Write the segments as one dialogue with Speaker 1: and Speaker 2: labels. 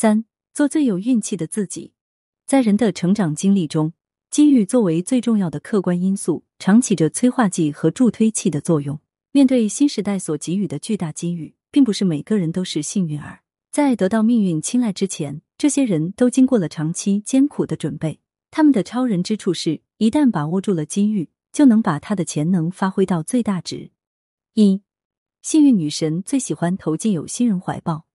Speaker 1: 三、做最有运气的自己。在人的成长经历中，机遇作为最重要的客观因素，常起着催化剂和助推器的作用。面对新时代所给予的巨大机遇，并不是每个人都是幸运儿。在得到命运青睐之前，这些人都经过了长期艰苦的准备。他们的超人之处是，一旦把握住了机遇，就能把他的潜能发挥到最大值。一、幸运女神最喜欢投进有心人怀抱。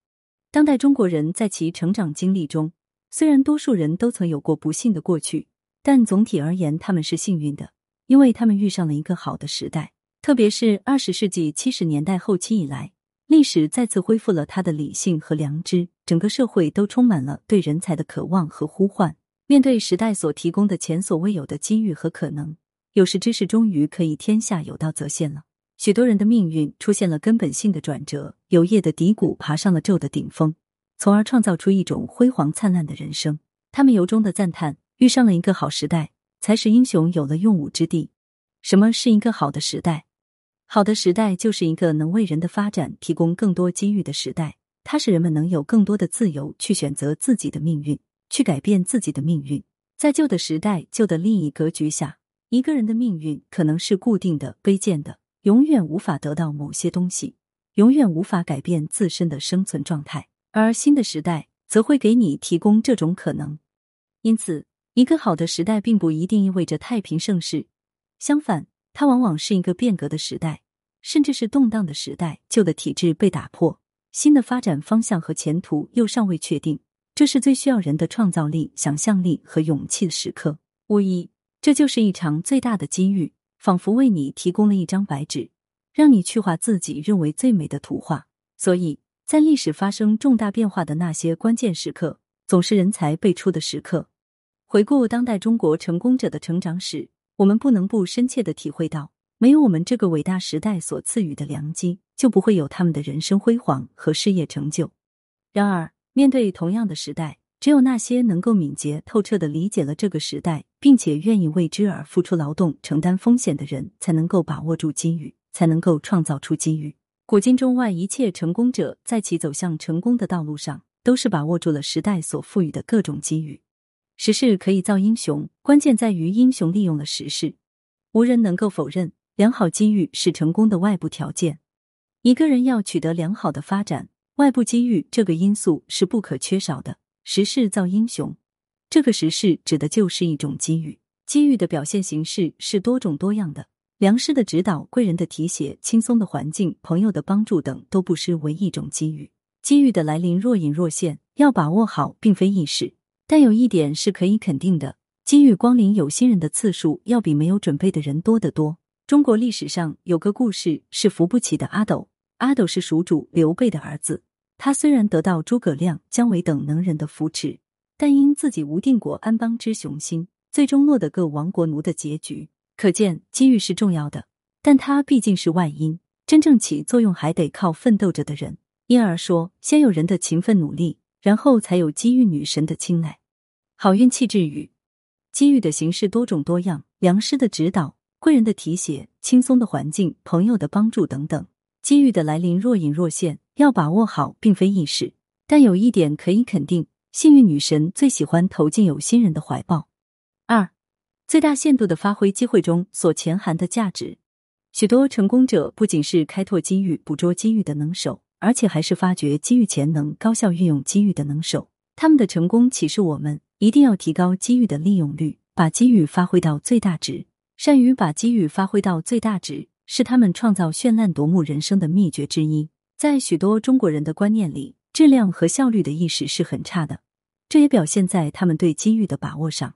Speaker 1: 当代中国人在其成长经历中，虽然多数人都曾有过不幸的过去，但总体而言，他们是幸运的，因为他们遇上了一个好的时代。特别是二十世纪七十年代后期以来，历史再次恢复了它的理性和良知，整个社会都充满了对人才的渴望和呼唤。面对时代所提供的前所未有的机遇和可能，有识之士终于可以天下有道则现了。许多人的命运出现了根本性的转折，由业的低谷爬上了昼的顶峰，从而创造出一种辉煌灿烂的人生。他们由衷的赞叹：遇上了一个好时代，才使英雄有了用武之地。什么是一个好的时代？好的时代就是一个能为人的发展提供更多机遇的时代，它使人们能有更多的自由去选择自己的命运，去改变自己的命运。在旧的时代、旧的利益格局下，一个人的命运可能是固定的、卑贱的，永远无法得到某些东西，永远无法改变自身的生存状态。而新的时代则会给你提供这种可能。因此，一个好的时代并不一定意味着太平盛世，相反，它往往是一个变革的时代。甚至是动荡的时代，旧的体制被打破，新的发展方向和前途又尚未确定，这是最需要人的创造力、想象力和勇气的时刻。无疑，这就是一场最大的机遇，仿佛为你提供了一张白纸，让你去画自己认为最美的图画。所以在历史发生重大变化的那些关键时刻，总是人才辈出的时刻。回顾当代中国成功者的成长史，我们不能不深切的体会到。没有我们这个伟大时代所赐予的良机，就不会有他们的人生辉煌和事业成就。然而，面对同样的时代，只有那些能够敏捷透彻的理解了这个时代，并且愿意为之而付出劳动、承担风险的人，才能够把握住机遇，才能够创造出机遇。古今中外一切成功者，在其走向成功的道路上，都是把握住了时代所赋予的各种机遇。时势可以造英雄，关键在于英雄利用了时势。无人能够否认。良好机遇是成功的外部条件。一个人要取得良好的发展，外部机遇这个因素是不可缺少的。时势造英雄，这个时势指的就是一种机遇。机遇的表现形式是多种多样的，良师的指导、贵人的提携、轻松的环境、朋友的帮助等，都不失为一种机遇。机遇的来临若隐若现，要把握好，并非易事。但有一点是可以肯定的：机遇光临有心人的次数，要比没有准备的人多得多。中国历史上有个故事是扶不起的阿斗。阿斗是蜀主刘备的儿子，他虽然得到诸葛亮、姜维等能人的扶持，但因自己无定国安邦之雄心，最终落得个亡国奴的结局。可见机遇是重要的，但它毕竟是外因，真正起作用还得靠奋斗着的人。因而说，先有人的勤奋努力，然后才有机遇女神的青睐。好运气之余：机遇的形式多种多样，良师的指导。贵人的提携、轻松的环境、朋友的帮助等等，机遇的来临若隐若现，要把握好并非易事。但有一点可以肯定，幸运女神最喜欢投进有心人的怀抱。二，最大限度的发挥机会中所潜含的价值。许多成功者不仅是开拓机遇、捕捉机遇的能手，而且还是发掘机遇潜能、高效运用机遇的能手。他们的成功启示我们，一定要提高机遇的利用率，把机遇发挥到最大值。善于把机遇发挥到最大值，是他们创造绚烂夺目人生的秘诀之一。在许多中国人的观念里，质量和效率的意识是很差的，这也表现在他们对机遇的把握上。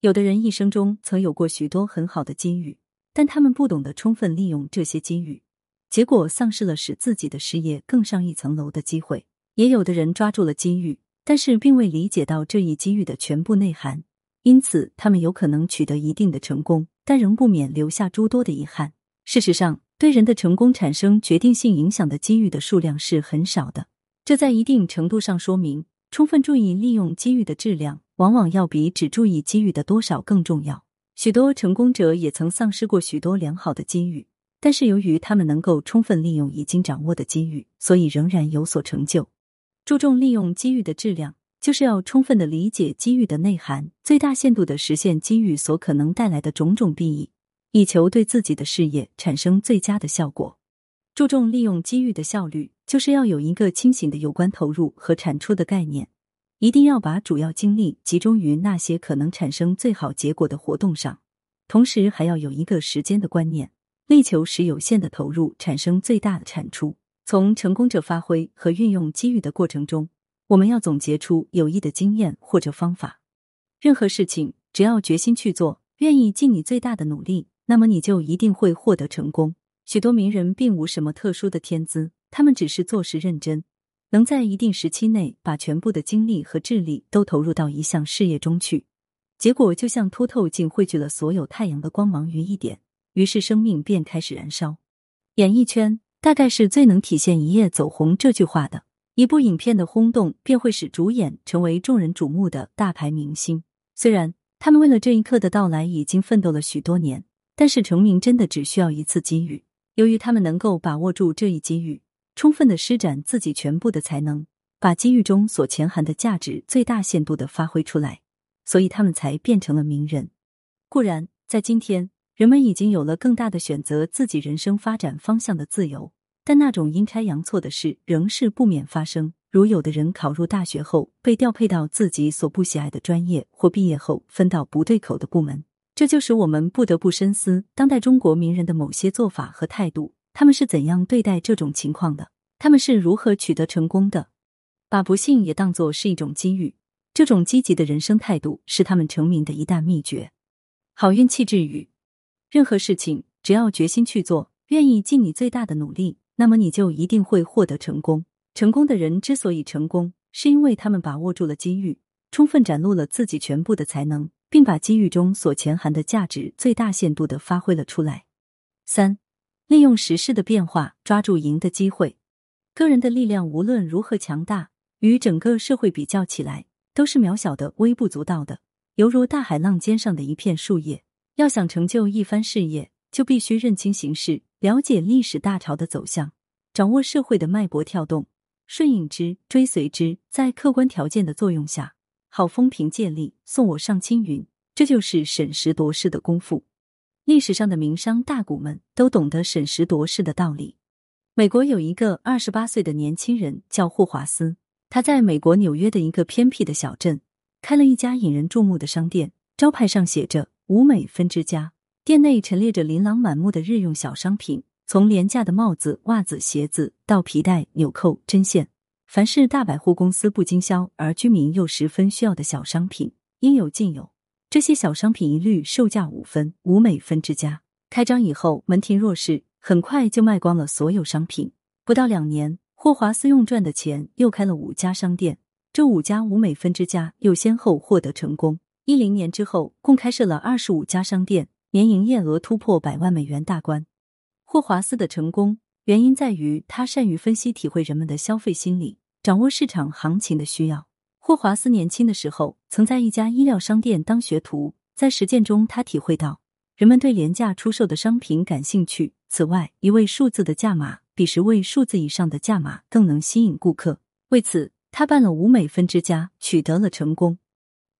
Speaker 1: 有的人一生中曾有过许多很好的机遇，但他们不懂得充分利用这些机遇，结果丧失了使自己的事业更上一层楼的机会。也有的人抓住了机遇，但是并未理解到这一机遇的全部内涵，因此他们有可能取得一定的成功。但仍不免留下诸多的遗憾。事实上，对人的成功产生决定性影响的机遇的数量是很少的。这在一定程度上说明，充分注意利用机遇的质量，往往要比只注意机遇的多少更重要。许多成功者也曾丧失过许多良好的机遇，但是由于他们能够充分利用已经掌握的机遇，所以仍然有所成就。注重利用机遇的质量，就是要充分的理解机遇的内涵，最大限度的实现机遇所可能带来的种种裨益，以求对自己的事业产生最佳的效果。注重利用机遇的效率，就是要有一个清醒的有关投入和产出的概念，一定要把主要精力集中于那些可能产生最好结果的活动上，同时还要有一个时间的观念。力求使有限的投入产生最大的产出。从成功者发挥和运用机遇的过程中，我们要总结出有益的经验或者方法。任何事情，只要决心去做，愿意尽你最大的努力，那么你就一定会获得成功。许多名人并无什么特殊的天资，他们只是做事认真，能在一定时期内把全部的精力和智力都投入到一项事业中去，结果就像凸透镜汇聚了所有太阳的光芒于一点。于是生命便开始燃烧。演艺圈大概是最能体现“一夜走红”这句话的。一部影片的轰动，便会使主演成为众人瞩目的大牌明星。虽然他们为了这一刻的到来已经奋斗了许多年，但是成名真的只需要一次机遇。由于他们能够把握住这一机遇，充分的施展自己全部的才能，把机遇中所潜含的价值最大限度的发挥出来，所以他们才变成了名人。固然，在今天。人们已经有了更大的选择自己人生发展方向的自由，但那种阴差阳错的事仍是不免发生。如有的人考入大学后被调配到自己所不喜爱的专业，或毕业后分到不对口的部门，这就使我们不得不深思当代中国名人的某些做法和态度。他们是怎样对待这种情况的？他们是如何取得成功的？把不幸也当作是一种机遇，这种积极的人生态度是他们成名的一大秘诀。好运气之语。任何事情，只要决心去做，愿意尽你最大的努力，那么你就一定会获得成功。成功的人之所以成功，是因为他们把握住了机遇，充分展露了自己全部的才能，并把机遇中所潜含的价值最大限度的发挥了出来。三，利用时势的变化，抓住赢的机会。个人的力量无论如何强大，与整个社会比较起来，都是渺小的、微不足道的，犹如大海浪尖上的一片树叶。要想成就一番事业，就必须认清形势，了解历史大潮的走向，掌握社会的脉搏跳动，顺应之，追随之，在客观条件的作用下，好风凭借力，送我上青云。这就是审时度势的功夫。历史上的名商大贾们都懂得审时度势的道理。美国有一个二十八岁的年轻人叫霍华斯，他在美国纽约的一个偏僻的小镇开了一家引人注目的商店，招牌上写着。吴美分之家店内陈列着琳琅满目的日用小商品，从廉价的帽子、袜子、鞋子到皮带、纽扣、针线，凡是大百货公司不经销而居民又十分需要的小商品，应有尽有。这些小商品一律售价五分，五美分之家开张以后门庭若市，很快就卖光了所有商品。不到两年，霍华斯用赚的钱又开了五家商店，这五家五美分之家又先后获得成功。一零年之后，共开设了二十五家商店，年营业额突破百万美元大关。霍华斯的成功原因在于他善于分析、体会人们的消费心理，掌握市场行情的需要。霍华斯年轻的时候曾在一家医疗商店当学徒，在实践中他体会到人们对廉价出售的商品感兴趣。此外，一位数字的价码比十位数字以上的价码更能吸引顾客。为此，他办了五美分之家，取得了成功。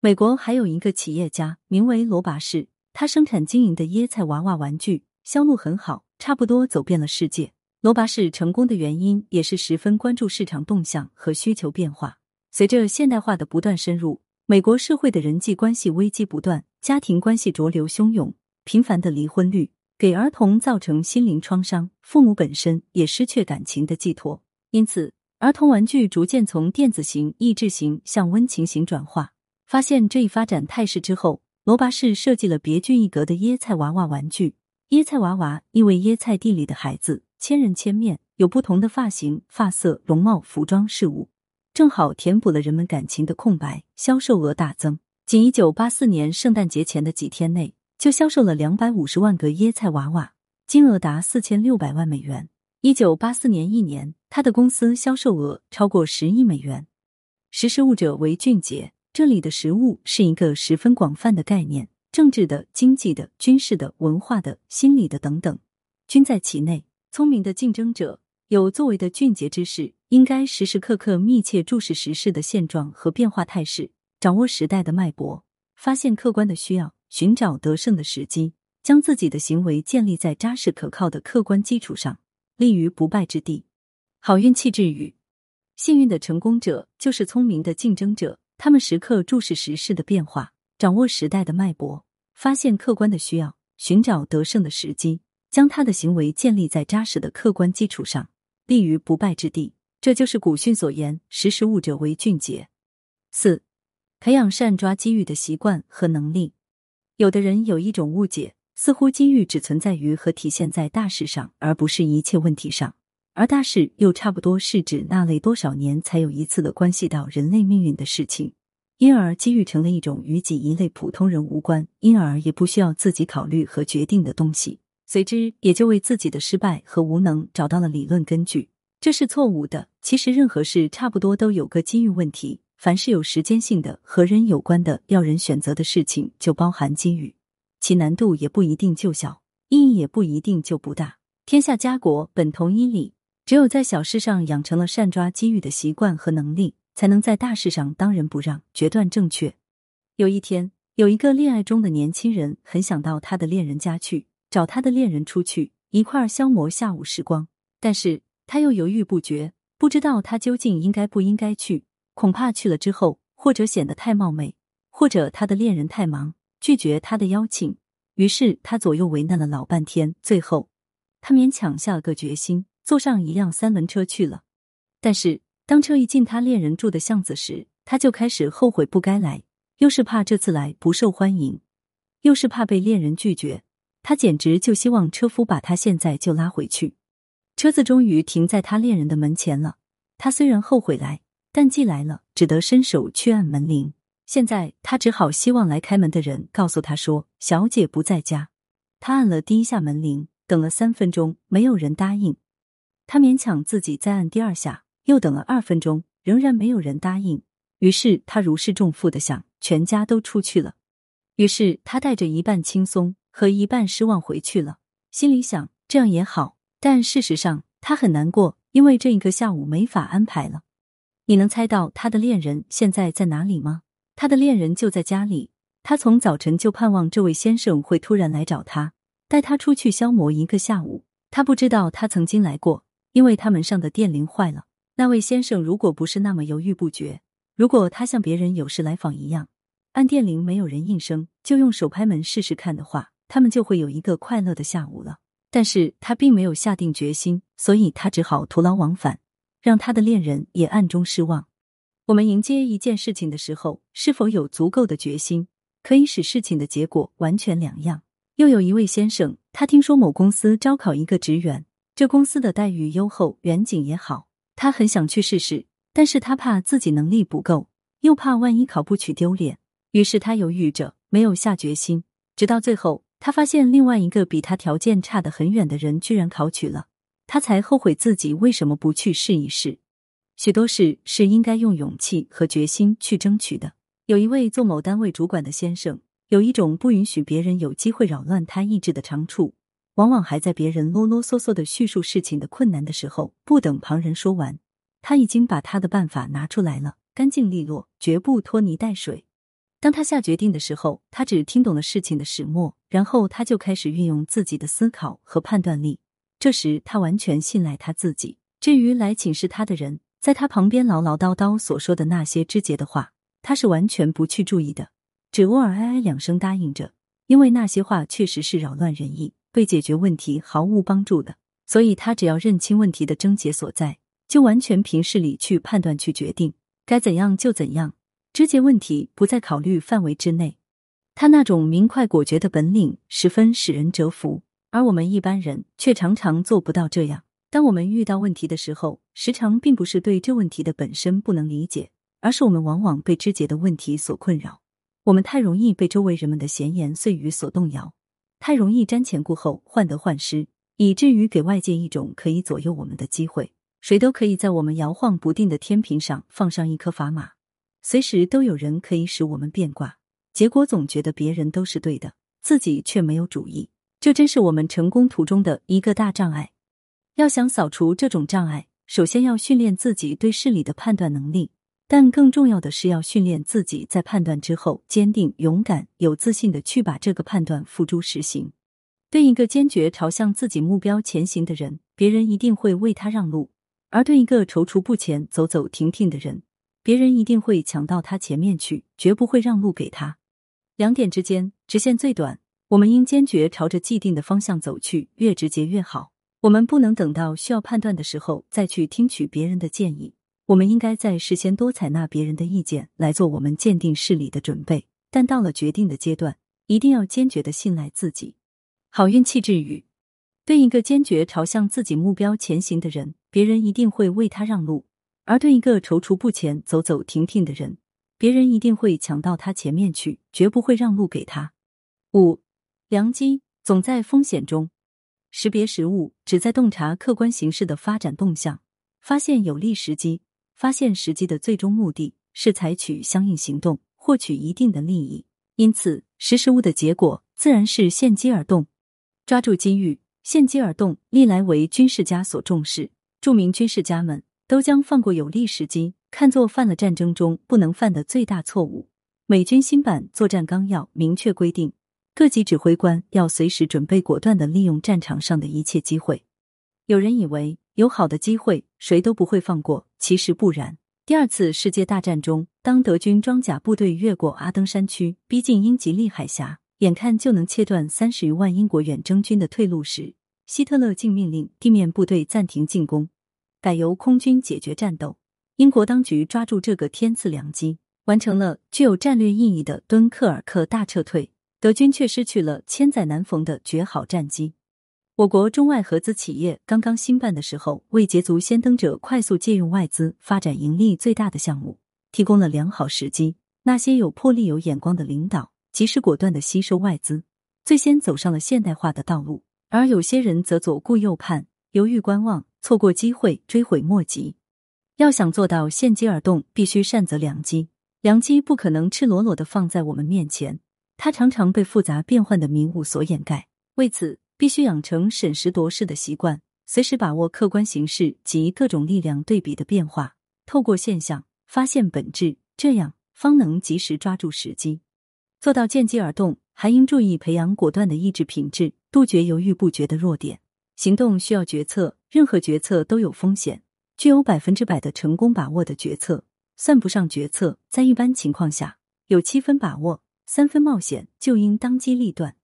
Speaker 1: 美国还有一个企业家名为罗拔士，他生产经营的椰菜娃娃玩具销路很好，差不多走遍了世界。罗拔士成功的原因也是十分关注市场动向和需求变化。随着现代化的不断深入，美国社会的人际关系危机不断，家庭关系浊流汹涌，频繁的离婚率给儿童造成心灵创伤，父母本身也失去感情的寄托，因此儿童玩具逐渐从电子型、益智型向温情型转化。发现这一发展态势之后，罗拔士设计了别具一格的椰菜娃娃玩具。椰菜娃娃意为椰菜地里的孩子，千人千面，有不同的发型、发色、容貌、服装、事物，正好填补了人们感情的空白。销售额大增，仅一九八四年圣诞节前的几天内，就销售了两百五十万个椰菜娃娃，金额达四千六百万美元。一九八四年一年，他的公司销售额超过十亿美元。识时务者为俊杰。这里的食物是一个十分广泛的概念，政治的、经济的、军事的、文化的、心理的等等，均在其内。聪明的竞争者、有作为的俊杰之士，应该时时刻刻密切注视时事的现状和变化态势，掌握时代的脉搏，发现客观的需要，寻找得胜的时机，将自己的行为建立在扎实可靠的客观基础上，立于不败之地。好运气之语：幸运的成功者就是聪明的竞争者，他们时刻注视时事的变化，掌握时代的脉搏，发现客观的需要，寻找得胜的时机，将他的行为建立在扎实的客观基础上，立于不败之地。这就是古训所言：“识时务者为俊杰。”四、培养善抓机遇的习惯和能力。有的人有一种误解，似乎机遇只存在于和体现在大事上，而不是一切问题上。而大事又差不多是指那类多少年才有一次的关系到人类命运的事情，因而机遇成了一种与己一类普通人无关，因而也不需要自己考虑和决定的东西。随之也就为自己的失败和无能找到了理论根据。这是错误的。其实任何事差不多都有个机遇问题，凡是有时间性的和人有关的要人选择的事情，就包含机遇，其难度也不一定就小，意义也不一定就不大。天下家国本同一理，只有在小事上养成了善抓机遇的习惯和能力，才能在大事上当仁不让，决断正确。有一天，有一个恋爱中的年轻人很想到他的恋人家去，找他的恋人出去一块儿消磨下午时光，但是。他又犹豫不决，不知道他究竟应该不应该去。恐怕去了之后，或者显得太冒昧，或者他的恋人太忙拒绝他的邀请。于是他左右为难了老半天，最后他勉强下了个决心，坐上一辆三轮车去了。但是当车一进他恋人住的巷子时，他就开始后悔不该来，又是怕这次来不受欢迎，又是怕被恋人拒绝，他简直就希望车夫把他现在就拉回去。车子终于停在他恋人的门前了。他虽然后悔来，但既来了，只得伸手去按门铃。现在他只好希望来开门的人告诉他说：“小姐不在家。”他按了第一下门铃，等了三分钟，没有人答应。他勉强自己再按第二下，又等了二分钟，仍然没有人答应。于是他如释重负的想：全家都出去了。于是他带着一半轻松和一半失望回去了，心里想：这样也好。但事实上，他很难过，因为这一个下午没法安排了。你能猜到他的恋人现在在哪里吗？他的恋人就在家里。他从早晨就盼望这位先生会突然来找他，带他出去消磨一个下午。他不知道他曾经来过，因为他门上的电铃坏了。那位先生如果不是那么犹豫不决，如果他像别人有事来访一样，按电铃没有人应声，就用手拍门试试看的话，他们就会有一个快乐的下午了。但是他并没有下定决心，所以他只好徒劳往返，让他的恋人也暗中失望。我们迎接一件事情的时候，是否有足够的决心，可以使事情的结果完全两样？又有一位先生，他听说某公司招考一个职员，这公司的待遇优厚，远景也好，他很想去试试，但是他怕自己能力不够，又怕万一考不取丢脸，于是他犹豫着，没有下决心，直到最后。他发现另外一个比他条件差得很远的人居然考取了，他才后悔自己为什么不去试一试。许多事是应该用勇气和决心去争取的。有一位做某单位主管的先生，有一种不允许别人有机会扰乱他意志的长处，往往还在别人啰啰嗦嗦的叙述事情的困难的时候，不等旁人说完，他已经把他的办法拿出来了，干净利落，绝不拖泥带水。当他下决定的时候，他只听懂了事情的始末，然后他就开始运用自己的思考和判断力。这时，他完全信赖他自己。至于来请示他的人，在他旁边唠唠叨叨所说的那些枝节的话，他是完全不去注意的，只偶尔哎哎两声答应着，因为那些话确实是扰乱人意，对解决问题毫无帮助的。所以他只要认清问题的症结所在，就完全凭事理去判断、去决定，该怎样就怎样。枝节问题不在考虑范围之内，他那种明快果决的本领十分使人折服，而我们一般人却常常做不到这样。当我们遇到问题的时候，时常并不是对这问题的本身不能理解，而是我们往往被枝节的问题所困扰。我们太容易被周围人们的闲言碎语所动摇，太容易瞻前顾后、患得患失，以至于给外界一种可以左右我们的机会。谁都可以在我们摇晃不定的天平上放上一颗砝码。随时都有人可以使我们变卦，结果总觉得别人都是对的，自己却没有主意，这真是我们成功途中的一个大障碍。要想扫除这种障碍，首先要训练自己对事理的判断能力，但更重要的是要训练自己在判断之后坚定、勇敢、有自信的去把这个判断付诸实行。对一个坚决朝向自己目标前行的人，别人一定会为他让路；而对一个踌躇不前、走走停停的人，别人一定会抢到他前面去，绝不会让路给他。两点之间，直线最短。我们应坚决朝着既定的方向走去，越直接越好。我们不能等到需要判断的时候再去听取别人的建议，我们应该在事先多采纳别人的意见，来做我们鉴定事理的准备。但到了决定的阶段，一定要坚决的信赖自己。好运气之语：对一个坚决朝向自己目标前行的人，别人一定会为他让路；而对一个踌躇不前、走走停停的人，别人一定会抢到他前面去，绝不会让路给他。五。良机总在风险中，识别时务，旨在洞察客观形势的发展动向，发现有利时机。发现时机的最终目的是采取相应行动，获取一定的利益。因此，识时务的结果自然是伺机而动，抓住机遇，伺机而动，历来为军事家所重视。著名军事家们都将放过有利时机看作犯了战争中不能犯的最大错误。美军新版作战纲要明确规定。各级指挥官要随时准备果断的利用战场上的一切机会。有人以为有好的机会谁都不会放过，其实不然。第二次世界大战中，当德军装甲部队越过阿登山区，逼近英吉利海峡，眼看就能切断三十余万英国远征军的退路时，希特勒竟命令地面部队暂停进攻，改由空军解决战斗。英国当局抓住这个天赐良机，完成了具有战略意义的敦刻尔克大撤退。德军却失去了千载难逢的绝好战机。我国中外合资企业刚刚兴办的时候，为捷足先登者快速借用外资发展盈利最大的项目提供了良好时机。那些有魄力、有眼光的领导，及时果断的吸收外资，最先走上了现代化的道路；而有些人则左顾右盼，犹豫观望，错过机会，追悔莫及。要想做到见机而动，必须善择良机。良机不可能赤裸裸的放在我们面前。它常常被复杂变幻的迷雾所掩盖，为此必须养成审时度势的习惯，随时把握客观形势及各种力量对比的变化，透过现象发现本质，这样方能及时抓住时机，做到见机而动。还应注意培养果断的意志品质，杜绝犹豫不决的弱点。行动需要决策，任何决策都有风险，具有百分之百的成功把握的决策算不上决策，在一般情况下有七分把握。三分冒险就应当机立断。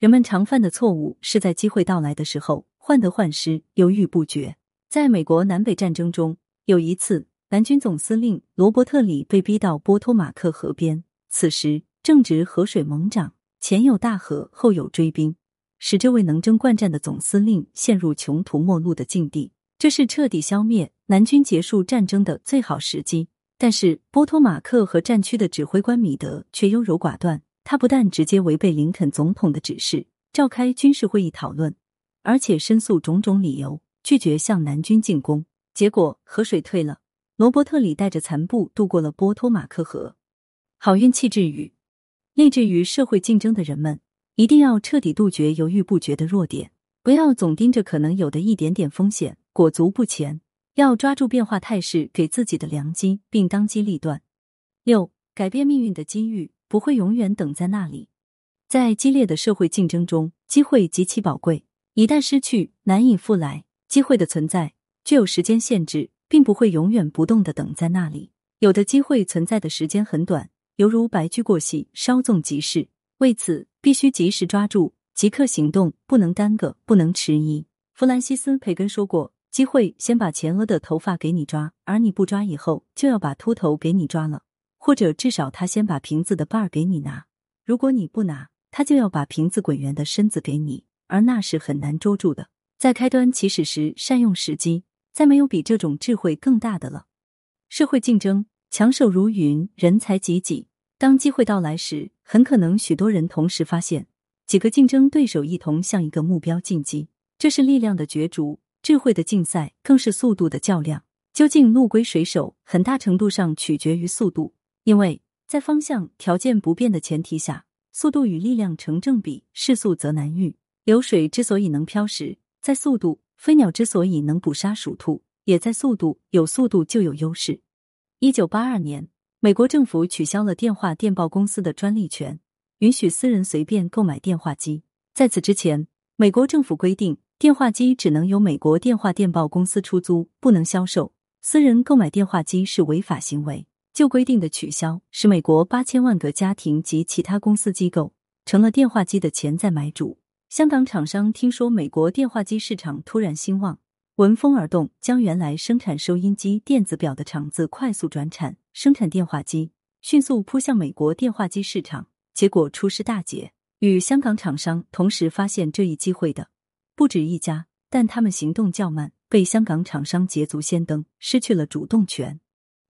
Speaker 1: 人们常犯的错误是在机会到来的时候患得患失、犹豫不决。在美国南北战争中，有一次，南军总司令罗伯特里被逼到波托马克河边，此时正值河水猛涨，前有大河，后有追兵，使这位能征惯战的总司令陷入穷途末路的境地。这是彻底消灭南军、结束战争的最好时机。但是波托马克和战区的指挥官米德却优柔寡断，他不但直接违背林肯总统的指示，召开军事会议讨论，而且申诉种种理由，拒绝向南军进攻。结果河水退了，罗伯特里带着残部渡过了波托马克河。好运气之语：立志于社会竞争的人们，一定要彻底杜绝犹豫不决的弱点，不要总盯着可能有的一点点风险，裹足不前。要抓住变化态势给自己的良机，并当机立断。六，改变命运的机遇不会永远等在那里。在激烈的社会竞争中，机会极其宝贵，一旦失去，难以复来。机会的存在具有时间限制，并不会永远不动的等在那里。有的机会存在的时间很短，犹如白驹过隙，稍纵即逝。为此，必须及时抓住，即刻行动，不能耽搁，不能迟疑。弗兰西斯·培根说过。机会先把前额的头发给你抓，而你不抓以后，就要把秃头给你抓了；或者至少他先把瓶子的把儿给你拿，如果你不拿，他就要把瓶子滚圆的身子给你，而那是很难捉住的。在开端起始时善用时机，再没有比这种智慧更大的了。社会竞争，强手如云，人才济济。当机会到来时，很可能许多人同时发现，几个竞争对手一同向一个目标进击，这是力量的角逐。智慧的竞赛更是速度的较量，究竟路归谁手，很大程度上取决于速度。因为在方向条件不变的前提下，速度与力量成正比，势速则难遇。流水之所以能漂石，在速度；飞鸟之所以能捕杀鼠兔，也在速度，有速度就有优势。一九八二年，美国政府取消了电话电报公司的专利权，允许私人随便购买电话机。在此之前，美国政府规定电话机只能由美国电话电报公司出租，不能销售。私人购买电话机是违法行为。旧规定的取消，使美国八千万个家庭及其他公司机构成了电话机的潜在买主。香港厂商听说美国电话机市场突然兴旺，闻风而动，将原来生产收音机、电子表的厂子快速转产，生产电话机，迅速扑向美国电话机市场。结果出师大捷，与香港厂商同时发现这一机会的不止一家，但他们行动较慢，被香港厂商捷足先登，失去了主动权。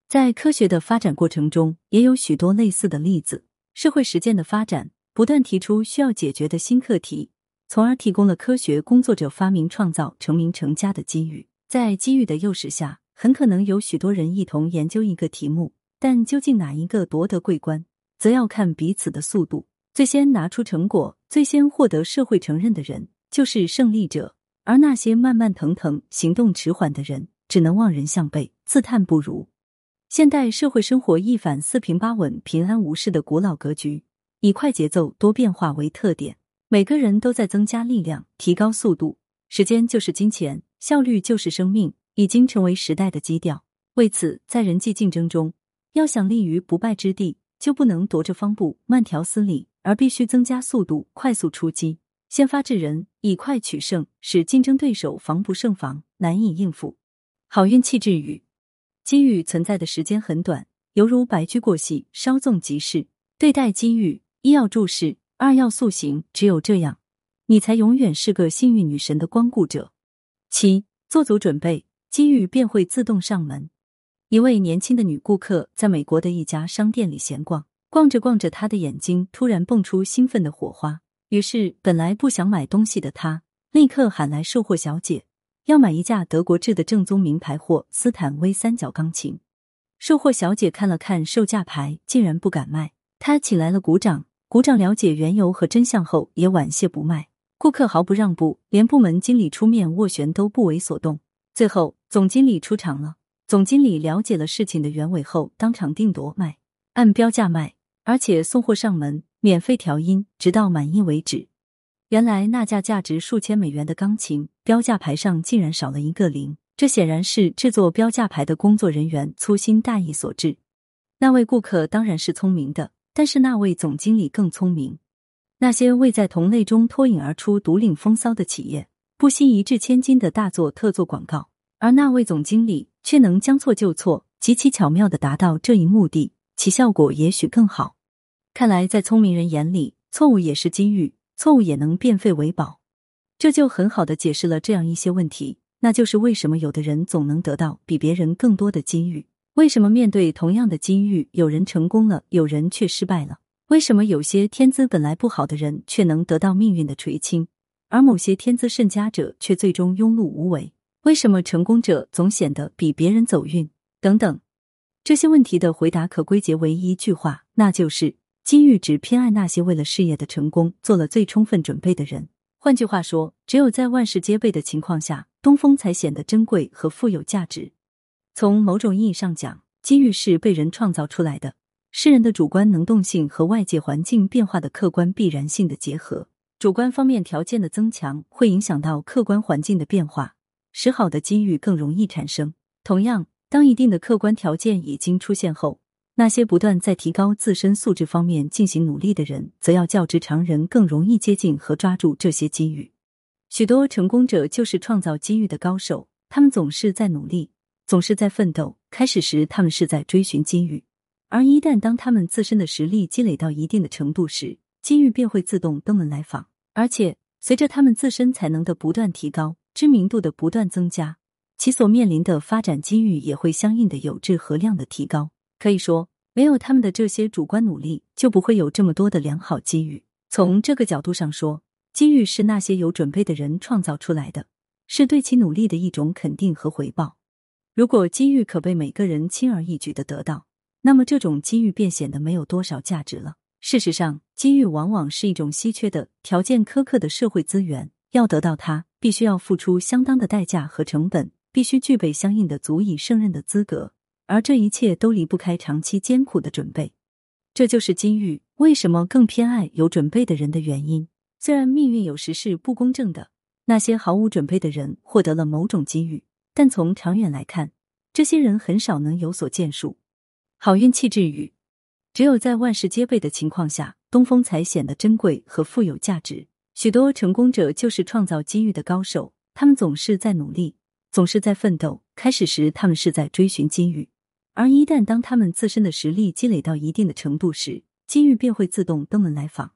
Speaker 1: 在科学的发展过程中，也有许多类似的例子。社会实践的发展不断提出需要解决的新课题。从而提供了科学工作者发明创造、成名成家的机遇。在机遇的诱使下，很可能有许多人一同研究一个题目，但究竟哪一个夺得桂冠，则要看彼此的速度。最先拿出成果、最先获得社会承认的人，就是胜利者；而那些慢慢腾腾、行动迟缓的人，只能望人项背，自叹不如。现代社会生活一反四平八稳、平安无事的古老格局，以快节奏、多变化为特点。每个人都在增加力量，提高速度。时间就是金钱，效率就是生命，已经成为时代的基调。为此，在人际竞争中，要想立于不败之地，就不能踱着方步、慢条斯理，而必须增加速度，快速出击，先发制人，以快取胜，使竞争对手防不胜防，难以应付。好运气之语：机遇存在的时间很短，犹如白驹过隙，稍纵即逝。对待机遇，一要注视。二要塑形，只有这样，你才永远是个幸运女神的光顾者。七，做足准备，机遇便会自动上门。一位年轻的女顾客在美国的一家商店里闲逛，逛着逛着，她的眼睛突然蹦出兴奋的火花。于是，本来不想买东西的她，立刻喊来售货小姐，要买一架德国制的正宗名牌货斯坦威三角钢琴。售货小姐看了看售价牌，竟然不敢卖。她请来了鼓掌。鼓掌了解缘由和真相后，也婉谢不卖。顾客毫不让步，连部门经理出面斡旋都不为所动。最后，总经理出场了。总经理了解了事情的原委后，当场定夺卖，按标价卖，而且送货上门，免费调音，直到满意为止。原来那架价值数千美元的钢琴，标价牌上竟然少了一个零，这显然是制作标价牌的工作人员粗心大意所致。那位顾客当然是聪明的。但是那位总经理更聪明。那些为在同类中脱颖而出、独领风骚的企业，不惜一掷千金的大做特做广告，而那位总经理却能将错就错，极其巧妙的达到这一目的，其效果也许更好。看来，在聪明人眼里，错误也是机遇，错误也能变废为宝。这就很好的解释了这样一些问题，那就是为什么有的人总能得到比别人更多的机遇。为什么面对同样的机遇，有人成功了，有人却失败了？为什么有些天资本来不好的人却能得到命运的垂青，而某些天资甚佳者却最终庸碌无为？为什么成功者总显得比别人走运？等等，这些问题的回答可归结为一句话，那就是机遇只偏爱那些为了事业的成功做了最充分准备的人。换句话说，只有在万事皆备的情况下，东风才显得珍贵和富有价值。从某种意义上讲，机遇是被人创造出来的，是人的主观能动性和外界环境变化的客观必然性的结合。主观方面条件的增强，会影响到客观环境的变化，使好的机遇更容易产生。同样，当一定的客观条件已经出现后，那些不断在提高自身素质方面进行努力的人，则要较之常人更容易接近和抓住这些机遇。许多成功者就是创造机遇的高手，他们总是在努力。总是在奋斗。开始时，他们是在追寻机遇；而一旦当他们自身的实力积累到一定的程度时，机遇便会自动登门来访。而且，随着他们自身才能的不断提高，知名度的不断增加，其所面临的发展机遇也会相应的有质和量的提高。可以说，没有他们的这些主观努力，就不会有这么多的良好机遇。从这个角度上说，机遇是那些有准备的人创造出来的，是对其努力的一种肯定和回报。如果机遇可被每个人轻而易举的得到，那么这种机遇便显得没有多少价值了。事实上，机遇往往是一种稀缺的、条件苛刻的社会资源，要得到它，必须要付出相当的代价和成本，必须具备相应的足以胜任的资格，而这一切都离不开长期艰苦的准备。这就是金玉为什么更偏爱有准备的人的原因。虽然命运有时是不公正的，那些毫无准备的人获得了某种机遇，但从长远来看，这些人很少能有所建树。好运气之余：只有在万事皆备的情况下，东风才显得珍贵和富有价值。许多成功者就是创造机遇的高手，他们总是在努力，总是在奋斗。开始时，他们是在追寻机遇。而一旦当他们自身的实力积累到一定的程度时，机遇便会自动登门来访。